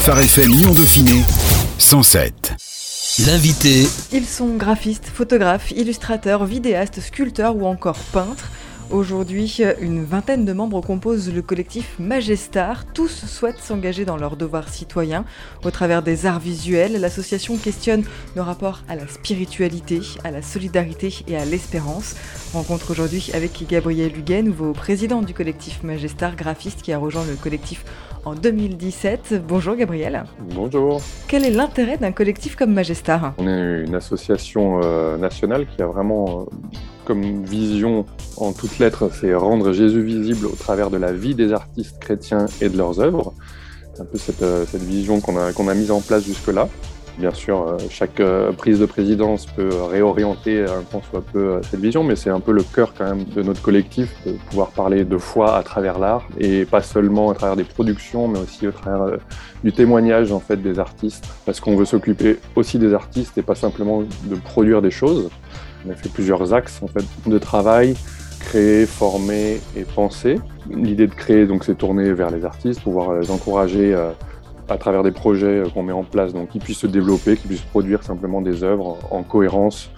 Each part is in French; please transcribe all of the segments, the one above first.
Phare FM Lyon Dauphiné 107. L'invité Ils sont graphistes, photographes, illustrateurs, vidéastes, sculpteurs ou encore peintres. Aujourd'hui, une vingtaine de membres composent le collectif Magestar. Tous souhaitent s'engager dans leurs devoirs citoyens. Au travers des arts visuels, l'association questionne le rapport à la spiritualité, à la solidarité et à l'espérance. Rencontre aujourd'hui avec Gabriel Huguet, nouveau président du collectif Magestar, graphiste qui a rejoint le collectif en 2017. Bonjour Gabriel. Bonjour. Quel est l'intérêt d'un collectif comme Magestar On est une association euh, nationale qui a vraiment euh, comme vision en toutes lettres, c'est rendre Jésus visible au travers de la vie des artistes chrétiens et de leurs œuvres. C'est un peu cette, euh, vision qu'on a, mise en place jusque-là. Bien sûr, euh, chaque euh, prise de présidence peut réorienter un soit peu cette vision, mais c'est un peu le cœur quand même de notre collectif, de pouvoir parler de foi à travers l'art, et pas seulement à travers des productions, mais aussi au travers du témoignage en fait des artistes, parce qu'on veut s'occuper aussi des artistes et pas simplement de produire des choses. On a fait plusieurs axes en fait de travail, créer, former et penser. L'idée de créer donc c'est tourner vers les artistes, pouvoir les encourager euh, à travers des projets euh, qu'on met en place, donc qu'ils puissent se développer, qu'ils puissent produire simplement des œuvres en, en cohérence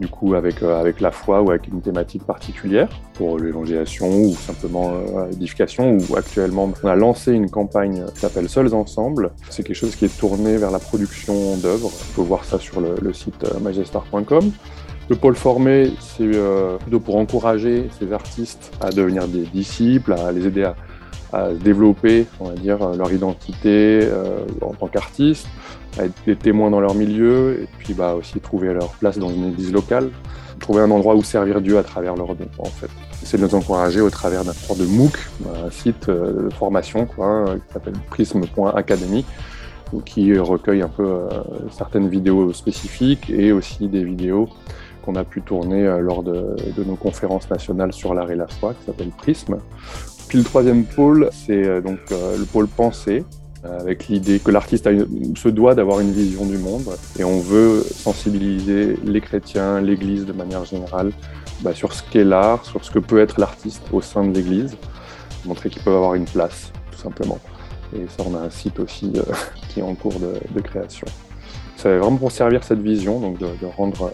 du coup avec, euh, avec la foi ou avec une thématique particulière pour l'évangélisation ou simplement l'édification ou actuellement on a lancé une campagne qui s'appelle Seuls Ensemble. C'est quelque chose qui est tourné vers la production d'œuvres. Il faut voir ça sur le, le site magestar.com. Le pôle formé, c'est euh, plutôt pour encourager ces artistes à devenir des disciples, à les aider à, développer, on va dire, leur identité euh, en tant qu'artistes, à être des témoins dans leur milieu, et puis bah, aussi trouver leur place dans une église locale, trouver un endroit où servir Dieu à travers leur don, en fait. C'est de nous encourager au travers d'un sort de MOOC, un site euh, de formation hein, qui s'appelle prism.academy, qui recueille un peu euh, certaines vidéos spécifiques et aussi des vidéos qu'on a pu tourner euh, lors de, nos conférences nationales sur l'art et la foi, qui s'appelle Prisme. Puis le troisième pôle, c'est euh, donc euh, le pôle pensée, avec l'idée que l'artiste se doit d'avoir une vision du monde et on veut sensibiliser les chrétiens, l'Église de manière générale bah, sur ce qu'est l'art, sur ce que peut être l'artiste au sein de l'Église, montrer qu'ils peuvent avoir une place, tout simplement. Et ça, on a un site aussi qui est en cours de, création. C'est vraiment pour servir cette vision, donc de rendre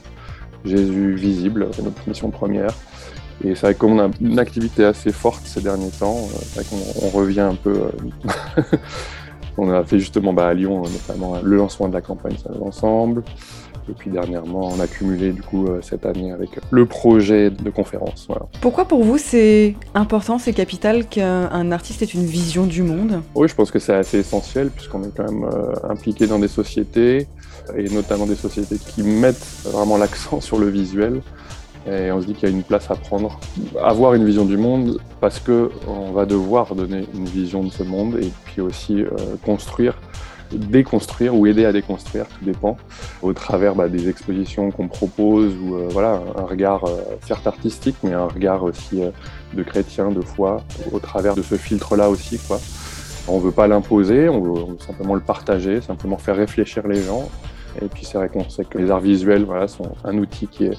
Jésus visible, c'est notre mission première. Et c'est vrai qu'on a une activité assez forte ces derniers temps, qu'on on revient un peu. euh, on a fait justement bah, à Lyon notamment le lancement de la campagne Seuls Ensemble. Et puis dernièrement, on a cumulé du coup euh, cette année avec le projet de conférence. Voilà. Pourquoi pour vous c'est important, c'est capital qu'un artiste ait une vision du monde? Oui, je pense que c'est assez essentiel puisqu'on est quand même euh, impliqué dans des sociétés et notamment des sociétés qui mettent vraiment l'accent sur le visuel. Et on se dit qu'il y a une place à prendre, avoir une vision du monde, parce que on va devoir donner une vision de ce monde et puis aussi euh, construire, déconstruire ou aider à déconstruire, tout dépend, au travers bah, des expositions qu'on propose ou euh, voilà un regard euh, certes artistique, mais un regard aussi euh, de chrétien, de foi, au travers de ce filtre-là aussi, quoi. On veut pas l'imposer, on on veut simplement le partager, simplement faire réfléchir les gens. Et puis c'est vrai qu'on sait que les arts visuels, voilà, sont un outil qui est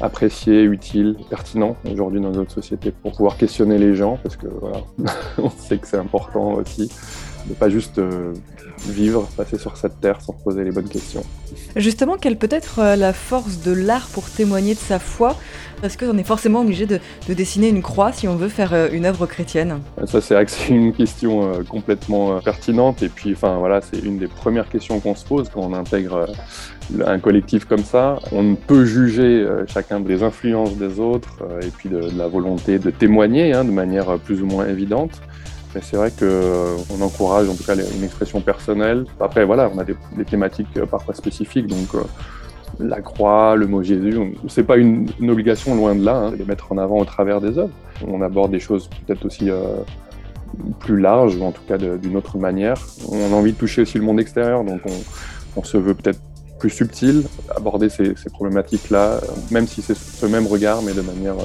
apprécié, utile, pertinent aujourd'hui dans notre société pour pouvoir questionner les gens parce que voilà, on sait que c'est important aussi de pas juste euh, vivre, passer sur cette terre sans poser les bonnes questions. Justement, quelle peut être euh, la force de l'art pour témoigner de sa foi? Est-ce qu'on est forcément obligé de, de, dessiner une croix si on veut faire euh, une œuvre chrétienne Ça, c'est une question euh, complètement euh, pertinente et puis, enfin voilà, c'est une des premières questions qu'on se pose quand on intègre un collectif comme ça. On ne peut juger chacun des influences des autres et puis de, de, la volonté de témoigner hein, de manière plus ou moins évidente. Mais c'est vrai qu'on euh, encourage en tout cas une expression personnelle. Après, voilà, on a des, thématiques euh, parfois spécifiques, donc euh, la croix, le mot Jésus, c'est pas une, obligation loin de là, hein, de les mettre en avant au travers des œuvres. On aborde des choses peut-être aussi plus larges, ou en tout cas d'une autre manière. On a envie de toucher aussi le monde extérieur, donc on, se veut peut-être plus subtil, aborder ces, problématiques-là, même si c'est ce même regard, mais de manière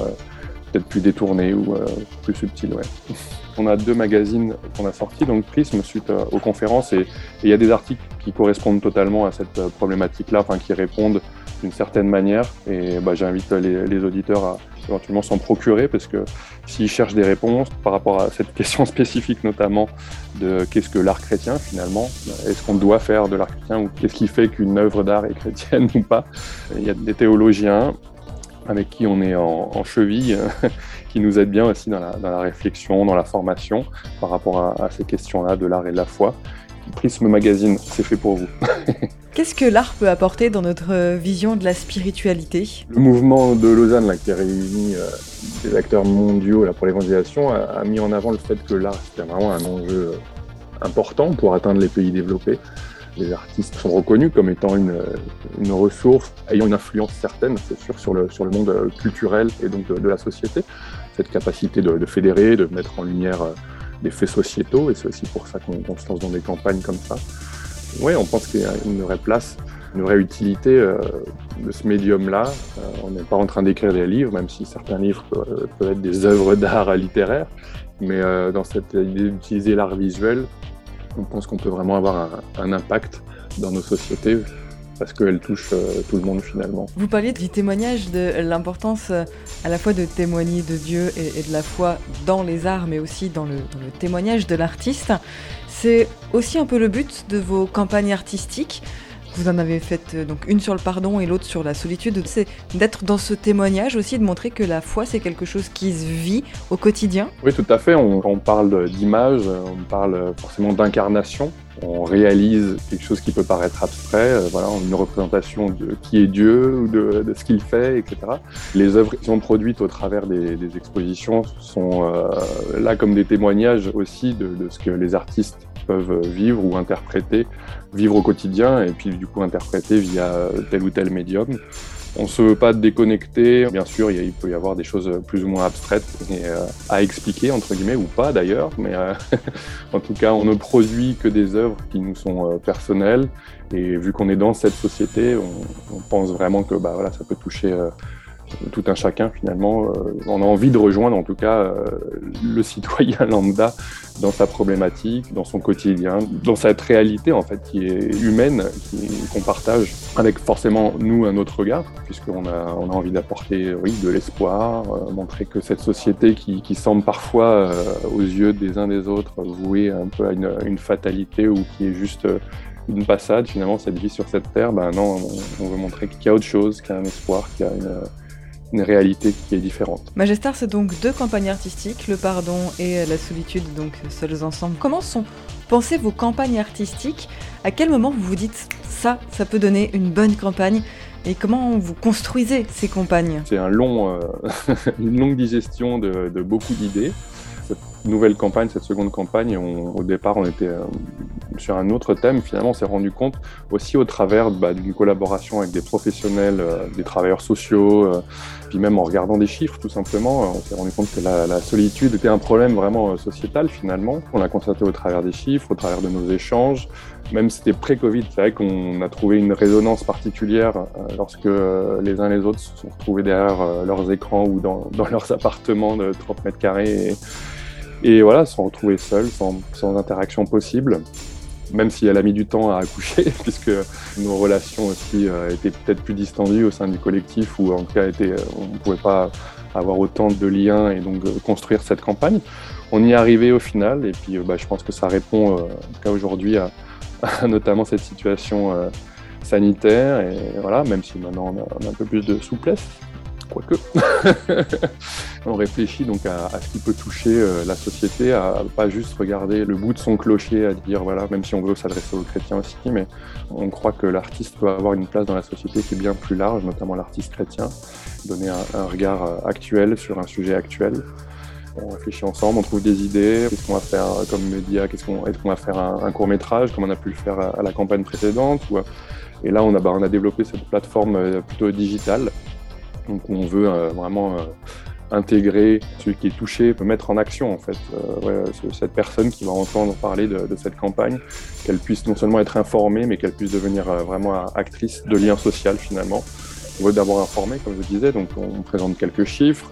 peut-être plus détournée ou plus subtile. Ouais. On a deux magazines qu'on a sortis, donc Prism suite euh, aux conférences, et il y a des articles qui correspondent totalement à cette euh, problématique-là, enfin qui répondent d'une certaine manière. Et bah, j'invite les, auditeurs à, éventuellement s'en procurer, parce que s'ils cherchent des réponses par rapport à cette question spécifique notamment de qu'est-ce que l'art chrétien finalement, est-ce qu'on doit faire de l'art chrétien ou qu'est-ce qui fait qu'une œuvre d'art est chrétienne ou pas, il y a des théologiens avec qui on est en, cheville, qui nous aident bien aussi dans la, réflexion, dans la formation par rapport à, à ces questions-là de l'art et de la foi. Prisme Magazine, c'est fait pour vous. Qu'est-ce que l'art peut apporter dans notre vision de la spiritualité? Le mouvement de Lausanne, là, qui a réuni euh, des acteurs mondiaux là, pour l'évangélisation, a, mis en avant le fait que l'art, c'était vraiment un enjeu important pour atteindre les pays développés. Les artistes sont reconnus comme étant une, ressource ayant une influence certaine, c'est sûr, sur le, monde euh, culturel et donc de, la société. Cette capacité de, fédérer, de mettre en lumière des faits sociétaux, et c'est aussi pour ça qu'on se lance dans des campagnes comme ça. Oui, on pense qu'il y a une vraie place, une vraie utilité euh, de ce médium-là. Euh, on n'est pas en train d'écrire des livres, même si certains livres peuvent, être des œuvres d'art littéraires, mais euh, dans cette idée d'utiliser l'art visuel, on pense qu'on peut vraiment avoir un, impact dans nos sociétés parce qu'elle touche tout le monde finalement. Vous parliez du témoignage, de l'importance à la fois de témoigner de Dieu et, de la foi dans les arts, mais aussi dans le, témoignage de l'artiste. C'est aussi un peu le but de vos campagnes artistiques. Vous en avez fait euh, donc une sur le pardon et l'autre sur la solitude. C'est d'être dans ce témoignage aussi, de montrer que la foi c'est quelque chose qui se vit au quotidien. Oui, tout à fait. On, parle d'image, on parle forcément d'incarnation on réalise quelque chose qui peut paraître abstrait, euh, voilà, une représentation de qui est Dieu ou de, ce qu'il fait, etc. Les œuvres qui sont produites au travers des, expositions sont euh, là comme des témoignages aussi de, ce que les artistes peuvent vivre ou interpréter, vivre au quotidien et puis du coup interpréter via tel ou tel médium. On se veut pas déconnecter. Bien sûr, il, peut y avoir des choses plus ou moins abstraites et, euh, à expliquer, entre guillemets, ou pas d'ailleurs. Mais euh, en tout cas, on ne produit que des œuvres qui nous sont euh, personnelles. Et vu qu'on est dans cette société, on, on, pense vraiment que bah, voilà, ça peut toucher tout un chacun finalement. Euh, on a envie de rejoindre en tout cas euh, le citoyen lambda dans sa problématique, dans son quotidien, dans cette réalité en fait qui est humaine, qu'on partage avec forcément nous un autre regard, puisqu'on a, on a envie d'apporter oui, de l'espoir, euh, montrer que cette société qui, semble parfois aux yeux des uns des autres vouée un peu à une, une fatalité ou qui est juste une passade finalement cette vie sur cette terre, ben non, on, on veut montrer qu'il y a autre chose, qu'il y a un espoir, qu'il y a une une réalité qui est différente. Magestar, c'est donc deux campagnes artistiques, le pardon et la solitude, donc seuls ensemble. Comment sont pensées vos campagnes artistiques? À quel moment vous vous dites ça, ça peut donner une bonne campagne? Et comment vous construisez ces campagnes? C'est un long, euh, une longue digestion de, de beaucoup d'idées. Nouvelle campagne, cette seconde campagne, au départ, on était euh, sur un autre thème. Finalement, on s'est rendu compte aussi au travers bah, d'une collaboration avec des professionnels, euh, des travailleurs sociaux, euh, puis même en regardant des chiffres, tout simplement, on s'est rendu compte que la, solitude était un problème vraiment sociétal finalement. On l'a constaté au travers des chiffres, au travers de nos échanges. Même c'était pré-Covid, c'est vrai qu'on a trouvé une résonance particulière lorsque les uns les autres se sont retrouvés derrière leurs écrans ou dans, leurs appartements de 30 mètres carrés. Et voilà, se sont retrouvés seuls, sans, interaction possible même si elle a mis du temps à accoucher, puisque nos relations aussi euh, étaient peut-être plus distendues au sein du collectif, ou en tout cas euh, on ne pouvait pas avoir autant de liens et donc euh, construire cette campagne. On y est arrivé au final, et puis bah, je pense que ça répond, en tout cas aujourd'hui, à, notamment cette situation sanitaire, et voilà, même si maintenant on a un peu plus de souplesse, quoique. on réfléchit donc à, ce qui peut toucher euh, la société, à pas juste regarder le bout de son clocher, à dire voilà, même si on veut s'adresser aux chrétiens aussi, mais on croit que l'artiste peut avoir une place dans la société qui est bien plus large, notamment l'artiste chrétien, donner un, regard euh, actuel sur un sujet actuel. On réfléchit ensemble, on trouve des idées, qu'est-ce qu'on va faire comme média, qu'est-ce qu'on, est-ce qu'on va faire un, court métrage comme on a pu le faire à, la campagne précédente. et là, on a, bah, on a développé cette plateforme euh, plutôt digitale donc on veut euh, vraiment euh, intégrer celui qui est touché, peut mettre en action en fait euh, cette personne qui va entendre parler de, cette campagne, qu'elle puisse non seulement être informée, mais qu'elle puisse devenir vraiment actrice de lien social finalement. On veut d'abord informer, comme je disais, donc on présente quelques chiffres.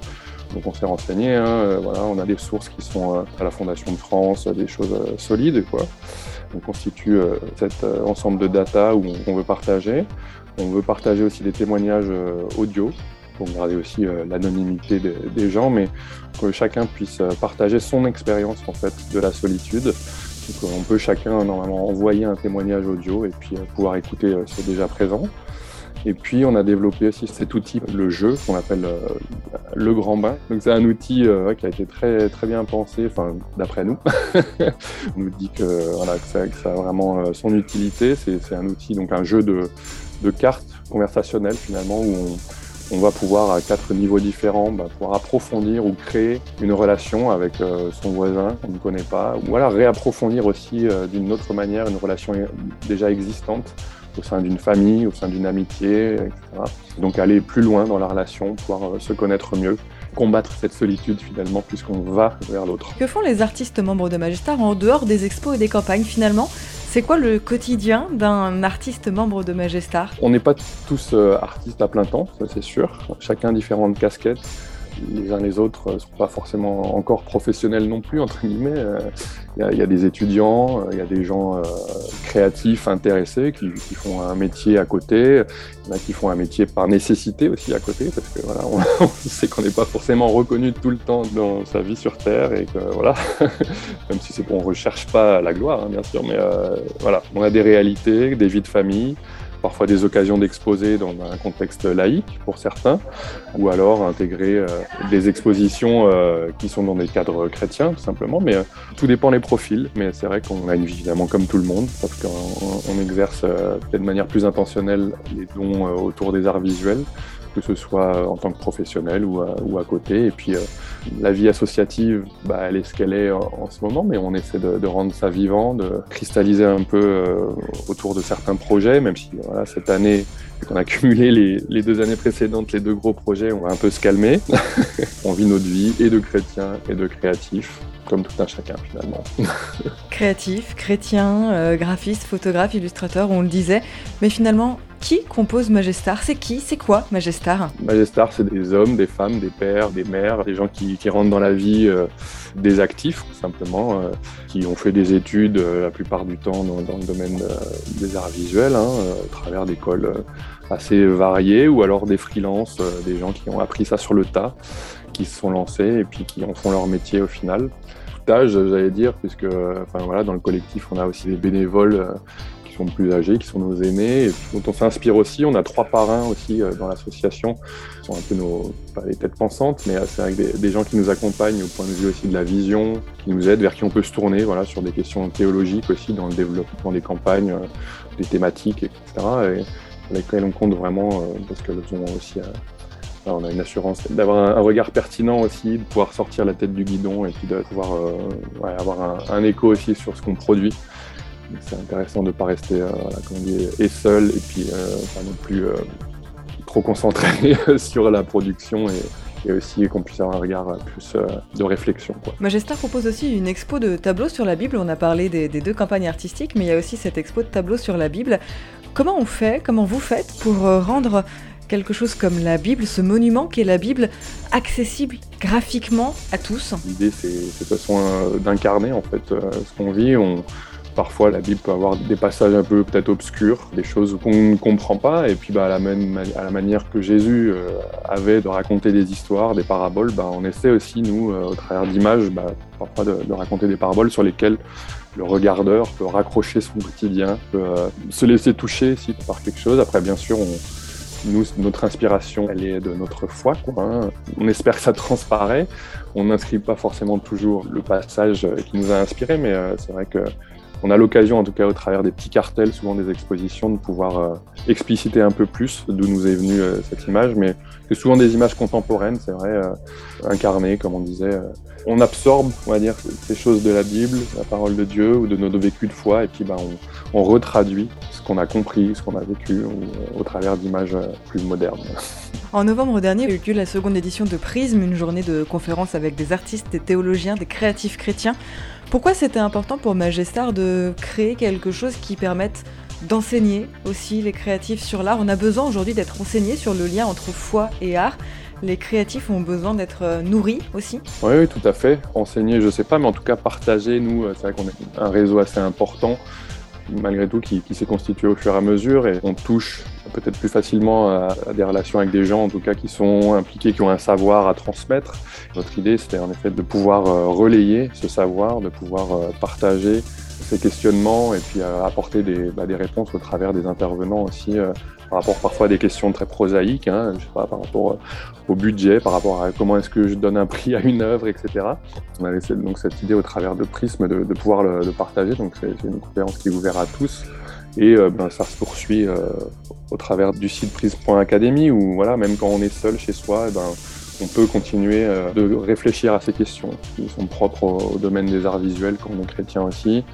Donc on s'est renseigné, hein, voilà, on a des sources qui sont à la Fondation de France, des choses solides. Quoi. On constitue cet ensemble de data où on veut partager. On veut partager aussi des témoignages audio pour garder aussi l'anonymité des, gens, mais que chacun puisse partager son expérience en fait de la solitude. on peut chacun normalement envoyer un témoignage audio et puis pouvoir écouter ce déjà présent. Et puis on a développé aussi cet outil, le jeu, qu'on appelle euh, le grand bain. Donc c'est un outil euh, qui a été très très bien pensé, enfin d'après nous. on nous dit que ça, a vraiment euh, son utilité. C'est un outil, donc un jeu de, de cartes conversationnelles finalement où on, on, va pouvoir à quatre niveaux différents bah, pouvoir approfondir ou créer une relation avec son voisin qu'on ne connaît pas, ou alors réapprofondir aussi d'une autre manière une relation déjà existante au sein d'une famille, au sein d'une amitié, etc. Donc aller plus loin dans la relation, pouvoir euh, se connaître mieux, combattre cette solitude finalement puisqu'on va vers l'autre. Que font les artistes membres de Magestar en dehors des expos et des campagnes finalement? C'est quoi le quotidien d'un artiste membre de Magestar On n'est pas tous euh, artistes à plein temps, ça c'est sûr. Chacun différentes casquettes les uns les autres ne sont pas forcément encore professionnels non plus, entre guillemets. Il euh, y, a des étudiants, il y a des gens euh, créatifs, intéressés, qui, font un métier à côté. Il y en a qui font un métier par nécessité aussi à côté, parce que voilà, on, sait qu'on n'est pas forcément reconnu tout le temps dans sa vie sur Terre, et que voilà, même si c'est on recherche pas la gloire, hein, bien sûr, mais euh, voilà, on a des réalités, des vies de famille parfois des occasions d'exposer dans un contexte laïque pour certains, ou alors intégrer euh, des expositions euh, qui sont dans des cadres chrétiens tout simplement. Mais euh, tout dépend des profils. Mais c'est vrai qu'on a une vie évidemment comme tout le monde, parce qu'on exerce peut-être de manière plus intentionnelle les dons autour des arts visuels que ce soit en tant que professionnel ou à côté. Et puis la vie associative, bah, elle est ce qu'elle est en, ce moment, mais on essaie de, de, rendre ça vivant, de cristalliser un peu autour de certains projets, même si voilà, cette année, on a cumulé les, les, deux années précédentes, les deux gros projets, on va un peu se calmer. on vit notre vie et de chrétiens et de créatifs comme tout un chacun finalement. Créatif, chrétien, euh, graphiste, photographe, illustrateur, on le disait. Mais finalement, qui compose Magestar C'est qui? C'est quoi Magestar Magestar, c'est des hommes, des femmes, des pères, des mères, des gens qui, rentrent dans la vie euh, des actifs, simplement, euh, qui ont fait des études la plupart du temps dans, le domaine des arts visuels, hein, à travers d'écoles assez variées, ou alors des freelances, des gens qui ont appris ça sur le tas qui se sont lancés et puis qui en font leur métier au final. J'allais dire, puisque enfin, voilà, dans le collectif, on a aussi des bénévoles euh, qui sont plus âgés, qui sont nos aînés, dont on s'inspire aussi. On a trois parrains aussi euh, dans l'association, qui sont un peu nos, pas les têtes pensantes, mais c'est avec des, gens qui nous accompagnent au point de vue aussi de la vision, qui nous aident, vers qui on peut se tourner, voilà, sur des questions théologiques aussi, dans le développement des campagnes, euh, des thématiques, etc. Et, avec lesquelles on compte vraiment, parce qu'elles ont aussi on a une assurance d'avoir un, regard pertinent aussi, de pouvoir sortir la tête du guidon et puis de pouvoir euh, avoir un, écho aussi sur ce qu'on produit. C'est intéressant de ne pas rester euh, et seul et puis euh, pas non plus trop concentré sur la production et, aussi qu'on puisse avoir un regard plus de réflexion. Quoi. Propose aussi une expo de tableaux sur la Bible. On a parlé des, des, deux campagnes artistiques, mais il y a aussi cette expo de tableaux sur la Bible. Comment on fait, comment vous faites pour rendre quelque chose comme la Bible, ce monument qui est la Bible, accessible graphiquement à tous? L'idée, c'est de façon euh, d'incarner en fait euh, ce qu'on vit. On, parfois, la Bible peut avoir des passages un peu peut-être obscurs, des choses qu'on ne comprend pas. Et puis, bah, à, la manière que Jésus euh, avait de raconter des histoires, des paraboles, bah, on essaie aussi, nous, au travers d'images, bah, parfois de, raconter des paraboles sur lesquelles le regardeur peut raccrocher son quotidien, peut se laisser toucher par quelque chose. Après, bien sûr, notre inspiration, elle est de notre foi. Hein. On espère que ça transparaît. On n'inscrit pas forcément toujours le passage qui nous a inspiré, mais euh, c'est vrai que on a l'occasion, en tout cas au travers des petits cartels, souvent des expositions, de pouvoir euh, expliciter un peu plus d'où nous est venue euh, cette image. Mais c'est souvent des images contemporaines, c'est vrai, incarnées, comme on disait. on absorbe, on va dire, ces choses de la Bible, la parole de Dieu ou de nos vécus de foi, et puis bah, on, retraduit qu'on a compris, ce qu'on a vécu euh, au travers d'images euh, plus modernes. En novembre dernier, il y a eu la seconde édition de Prisme, une journée de conférences avec des artistes, des théologiens, des créatifs chrétiens. Pourquoi c'était important pour Magestar de créer quelque chose qui permette d'enseigner aussi les créatifs sur l'art? On a besoin aujourd'hui d'être enseigné sur le lien entre foi et art les créatifs ont besoin d'être euh, nourris aussi oui, oui, tout à fait. Enseigner, je ne sais pas, mais en tout cas partager, nous, c'est vrai qu'on est un réseau assez important malgré tout, qui, s'est constitué au fur et à mesure. Et on touche peut-être plus facilement à, des relations avec des gens, en tout cas, qui sont impliqués, qui ont un savoir à transmettre. Notre idée, c'était en effet de pouvoir relayer ce savoir, de pouvoir partager ces questionnements et puis apporter des, bah, des, réponses au travers des intervenants aussi par rapport parfois à des questions très prosaïques, hein, par rapport euh, au budget, par rapport à comment est-ce que je donne un prix à une œuvre, etc. On avait donc cette idée au travers de Prisme de, pouvoir le, partager, donc c'est une conférence qui est ouverte à tous. Et euh, ben, ça se poursuit euh, au travers du site prisme.academy où voilà, même quand on est seul chez soi, eh ben, on peut continuer de réfléchir à ces questions qui sont propres au, domaine des arts visuels quand on est chrétien aussi.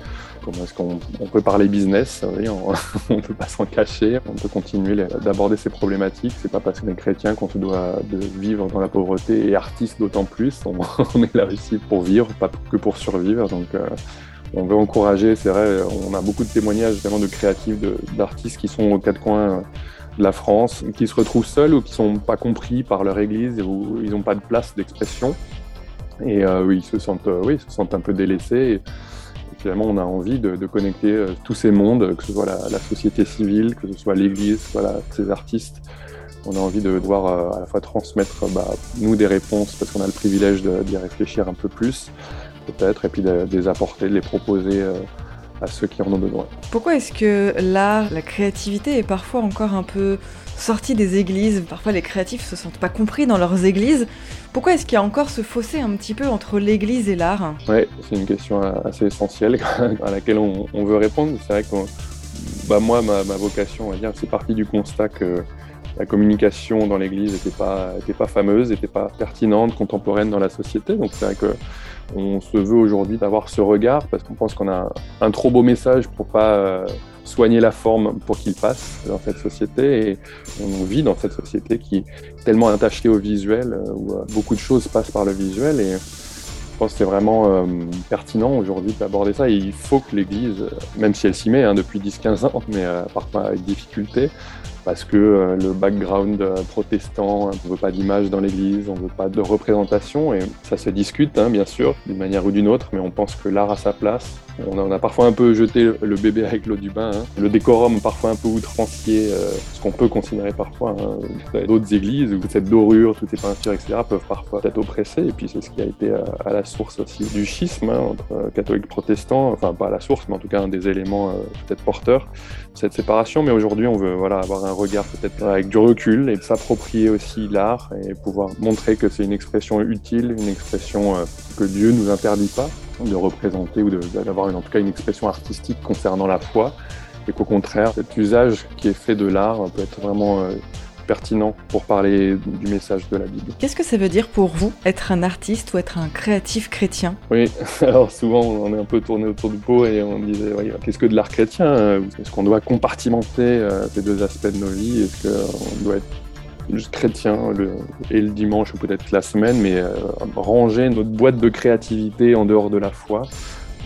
Comment est-ce qu'on peut parler business oui, On ne peut pas s'en cacher. On peut continuer d'aborder ces problématiques. C'est pas parce qu'on est chrétien qu'on se doit de vivre dans la pauvreté et artiste d'autant plus. On, est là aussi pour vivre, pas que pour survivre. Donc, euh, on veut encourager. C'est vrai, on a beaucoup de témoignages vraiment de créatifs, d'artistes qui sont aux quatre coins de la France, qui se retrouvent seuls ou qui sont pas compris par leur église ou ils n'ont pas de place d'expression. Et euh, ils se sentent, euh, oui, se sentent un peu délaissés finalement, on a envie de, connecter euh, tous ces mondes, que ce soit la, société civile, que ce soit l'Église, voilà, ces artistes. On a envie de devoir euh, à la fois transmettre, bah, nous, des réponses, parce qu'on a le privilège d'y réfléchir un peu plus, peut-être, et puis de, les apporter, de les proposer euh, à ceux qui en ont besoin. Pourquoi est-ce que l'art, la créativité est parfois encore un peu sortie des églises? Parfois les créatifs se sentent pas compris dans leurs églises. Pourquoi est-ce qu'il y a encore ce fossé un petit peu entre l'église et l'art? Oui, c'est une question assez essentielle à laquelle on, veut répondre. C'est vrai que bah moi, ma, vocation, on va dire, c'est parti du constat que la communication dans l'Église n'était pas, était pas fameuse, n'était pas pertinente, contemporaine dans la société. Donc c'est vrai que on se veut aujourd'hui d'avoir ce regard parce qu'on pense qu'on a un trop beau message pour pas euh, soigner la forme pour qu'il passe dans cette société. Et on vit dans cette société qui est tellement attachée au visuel, euh, où euh, beaucoup de choses passent par le visuel. Et je pense que c'est vraiment pertinent aujourd'hui d'aborder ça. Et il faut que l'Église, même si elle s'y met hein, depuis 10-15 ans, mais parfois avec difficulté, parce que euh, le background euh, protestant, on ne veut pas d'image dans l'église, on ne veut pas de représentation, et ça se discute, hein, bien sûr, d'une manière ou d'une autre, mais on pense que l'art a sa place. On a, parfois un peu jeté le bébé avec l'eau du bain, hein. le décorum parfois un peu outrancier, euh, ce qu'on peut considérer parfois. Hein. D'autres églises où cette dorure, toutes ces peintures, etc., peuvent parfois être oppressées, et puis c'est ce qui a été à, la source aussi du schisme entre catholiques et protestants, enfin pas à la source, mais en tout cas un des éléments peut-être porteurs de cette séparation, mais aujourd'hui on veut voilà, avoir un regard peut-être avec du recul et s'approprier aussi l'art et pouvoir montrer que c'est une expression utile, une expression euh, que Dieu nous interdit pas de représenter ou d'avoir en tout cas une expression artistique concernant la foi et qu'au contraire cet usage qui est fait de l'art peut être vraiment euh, pertinent pour parler du message de la Bible. Qu'est-ce que ça veut dire pour vous, être un artiste ou être un créatif chrétien? Oui, alors souvent on est un peu tourné autour du pot et on disait qu'est-ce que de l'art chrétien? Est-ce qu'on doit compartimenter euh, ces deux aspects de nos vies? Est-ce qu'on doit être juste chrétien et le dimanche ou peut-être la semaine, mais euh, ranger notre boîte de créativité en dehors de la foi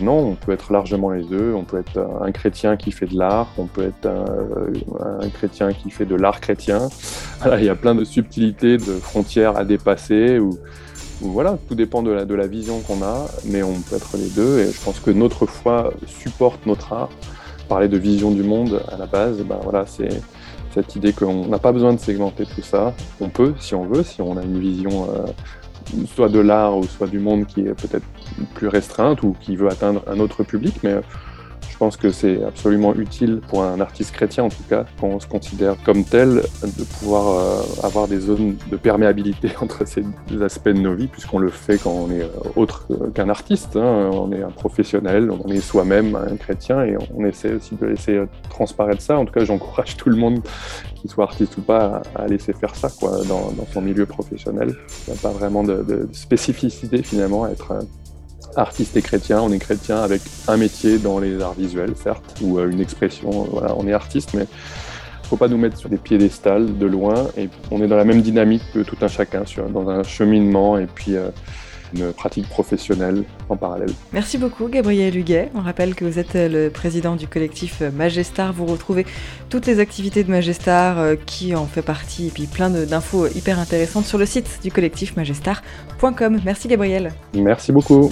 non, on peut être largement les deux. On peut être un chrétien qui fait de l'art, on peut être un, chrétien qui fait de l'art chrétien. il y a plein de subtilités, de frontières à dépasser. Ou, voilà, tout dépend de la, de la vision qu'on a, mais on peut être les deux. Et je pense que notre foi supporte notre art. Parler de vision du monde à la base, ben voilà, c'est cette idée qu'on n'a pas besoin de segmenter tout ça. On peut, si on veut, si on a une vision euh, soit de l'art ou soit du monde qui est peut-être plus restreinte ou qui veut atteindre un autre public, mais je pense que c'est absolument utile pour un artiste chrétien, en tout cas, quand on se considère comme tel, de pouvoir euh, avoir des zones de perméabilité entre ces deux aspects de nos vies, puisqu'on le fait quand on est euh, autre qu'un artiste. Hein. On est un professionnel, on est soi-même un chrétien, et on essaie aussi de laisser transparaître ça. En tout cas, j'encourage tout le monde, qu'il soit artiste ou pas, à laisser faire ça quoi, dans, son milieu professionnel. Il n'y a pas vraiment de, de spécificité finalement à être artiste et chrétien. On est chrétien avec un métier dans les arts visuels, certes, ou euh, une expression. Euh, voilà, on est artiste, mais faut pas nous mettre sur des piédestals de loin. Et on est dans la même dynamique que tout un chacun, sur, dans un cheminement et puis euh, une pratique professionnelle en parallèle. Merci beaucoup Gabriel Huguet. On rappelle que vous êtes le président du collectif Magestar. Vous retrouvez toutes les activités de Magestar qui en fait partie et puis plein d'infos hyper intéressantes sur le site du collectif magestar.com. Merci Gabriel. Merci beaucoup.